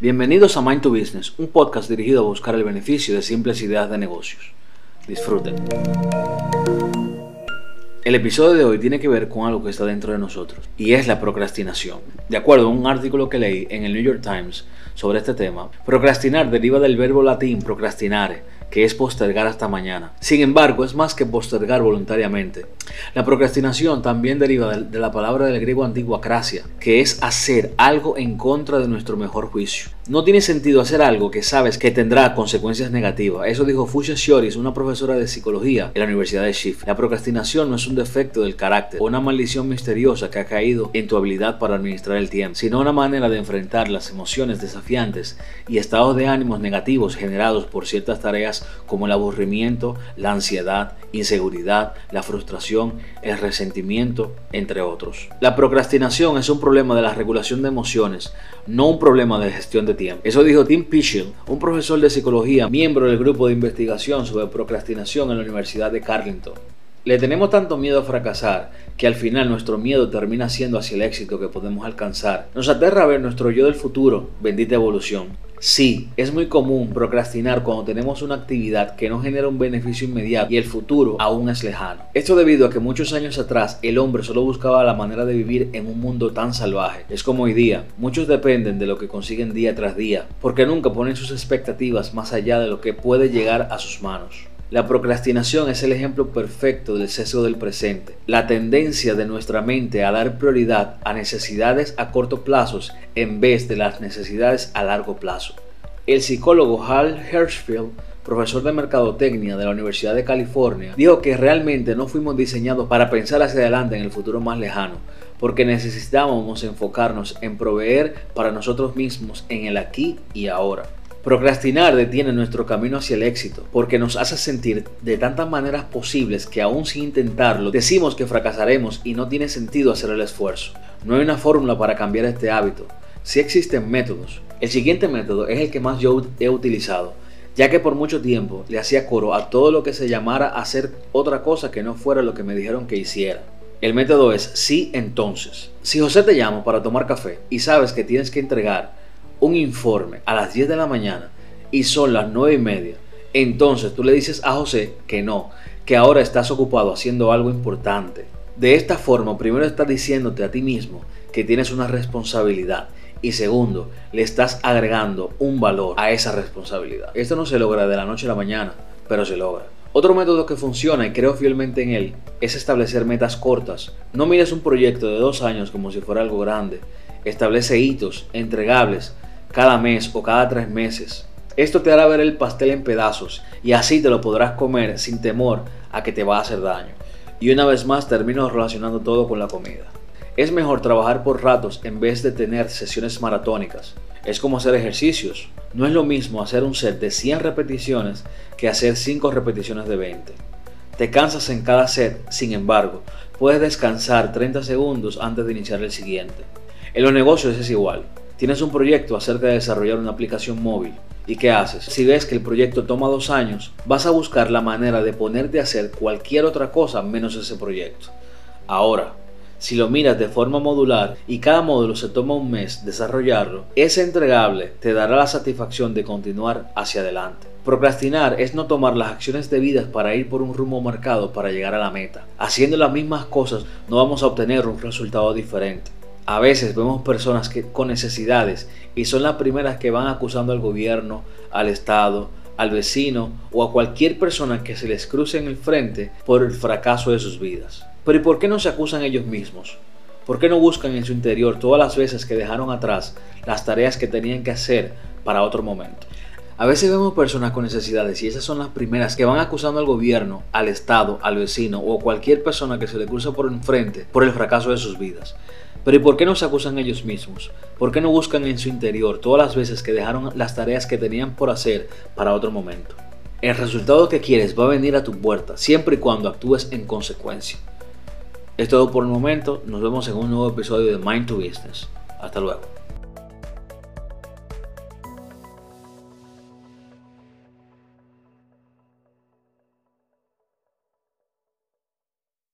Bienvenidos a Mind to Business, un podcast dirigido a buscar el beneficio de simples ideas de negocios. Disfruten. El episodio de hoy tiene que ver con algo que está dentro de nosotros y es la procrastinación. De acuerdo a un artículo que leí en el New York Times sobre este tema, procrastinar deriva del verbo latín procrastinare, que es postergar hasta mañana. Sin embargo, es más que postergar voluntariamente. La procrastinación también deriva de la palabra del griego antiguo acracia, que es hacer algo en contra de nuestro mejor juicio. No tiene sentido hacer algo que sabes que tendrá consecuencias negativas. Eso dijo Fuchsia Shioris, una profesora de psicología en la Universidad de Shift. La procrastinación no es un defecto del carácter o una maldición misteriosa que ha caído en tu habilidad para administrar el tiempo, sino una manera de enfrentar las emociones desafiantes y estados de ánimos negativos generados por ciertas tareas como el aburrimiento, la ansiedad, inseguridad, la frustración, el resentimiento, entre otros. La procrastinación es un problema de la regulación de emociones, no un problema de gestión de Eso dijo Tim Pichel, un profesor de psicología, miembro del grupo de investigación sobre procrastinación en la Universidad de Carleton. Le tenemos tanto miedo a fracasar que al final nuestro miedo termina siendo hacia el éxito que podemos alcanzar. Nos aterra ver nuestro yo del futuro, bendita evolución. Sí, es muy común procrastinar cuando tenemos una actividad que no genera un beneficio inmediato y el futuro aún es lejano. Esto debido a que muchos años atrás el hombre solo buscaba la manera de vivir en un mundo tan salvaje. Es como hoy día, muchos dependen de lo que consiguen día tras día, porque nunca ponen sus expectativas más allá de lo que puede llegar a sus manos. La procrastinación es el ejemplo perfecto del sesgo del presente, la tendencia de nuestra mente a dar prioridad a necesidades a corto plazo en vez de las necesidades a largo plazo. El psicólogo Hal Hershfield, profesor de mercadotecnia de la Universidad de California, dijo que realmente no fuimos diseñados para pensar hacia adelante en el futuro más lejano, porque necesitábamos enfocarnos en proveer para nosotros mismos en el aquí y ahora. Procrastinar detiene nuestro camino hacia el éxito porque nos hace sentir de tantas maneras posibles que aún sin intentarlo decimos que fracasaremos y no tiene sentido hacer el esfuerzo. No hay una fórmula para cambiar este hábito. Sí existen métodos. El siguiente método es el que más yo he utilizado, ya que por mucho tiempo le hacía coro a todo lo que se llamara hacer otra cosa que no fuera lo que me dijeron que hiciera. El método es sí entonces. Si José te llama para tomar café y sabes que tienes que entregar un informe a las 10 de la mañana y son las 9 y media, entonces tú le dices a José que no, que ahora estás ocupado haciendo algo importante. De esta forma, primero estás diciéndote a ti mismo que tienes una responsabilidad y segundo, le estás agregando un valor a esa responsabilidad. Esto no se logra de la noche a la mañana, pero se logra. Otro método que funciona y creo fielmente en él es establecer metas cortas. No mires un proyecto de dos años como si fuera algo grande. Establece hitos entregables cada mes o cada tres meses. Esto te hará ver el pastel en pedazos y así te lo podrás comer sin temor a que te va a hacer daño. Y una vez más termino relacionando todo con la comida. Es mejor trabajar por ratos en vez de tener sesiones maratónicas. Es como hacer ejercicios. No es lo mismo hacer un set de 100 repeticiones que hacer 5 repeticiones de 20. Te cansas en cada set, sin embargo, puedes descansar 30 segundos antes de iniciar el siguiente. En los negocios es igual. Tienes un proyecto acerca de desarrollar una aplicación móvil. ¿Y qué haces? Si ves que el proyecto toma dos años, vas a buscar la manera de ponerte a hacer cualquier otra cosa menos ese proyecto. Ahora, si lo miras de forma modular y cada módulo se toma un mes desarrollarlo, ese entregable te dará la satisfacción de continuar hacia adelante. Procrastinar es no tomar las acciones debidas para ir por un rumbo marcado para llegar a la meta. Haciendo las mismas cosas no vamos a obtener un resultado diferente. A veces vemos personas que, con necesidades y son las primeras que van acusando al gobierno, al Estado, al vecino o a cualquier persona que se les cruce en el frente por el fracaso de sus vidas. Pero ¿y por qué no se acusan ellos mismos? ¿Por qué no buscan en su interior todas las veces que dejaron atrás las tareas que tenían que hacer para otro momento? A veces vemos personas con necesidades y esas son las primeras que van acusando al gobierno, al Estado, al vecino o cualquier persona que se le cruce por enfrente por el fracaso de sus vidas. Pero ¿y por qué no se acusan ellos mismos? ¿Por qué no buscan en su interior todas las veces que dejaron las tareas que tenían por hacer para otro momento? El resultado que quieres va a venir a tu puerta siempre y cuando actúes en consecuencia. Es todo por el momento, nos vemos en un nuevo episodio de Mind to Business. Hasta luego.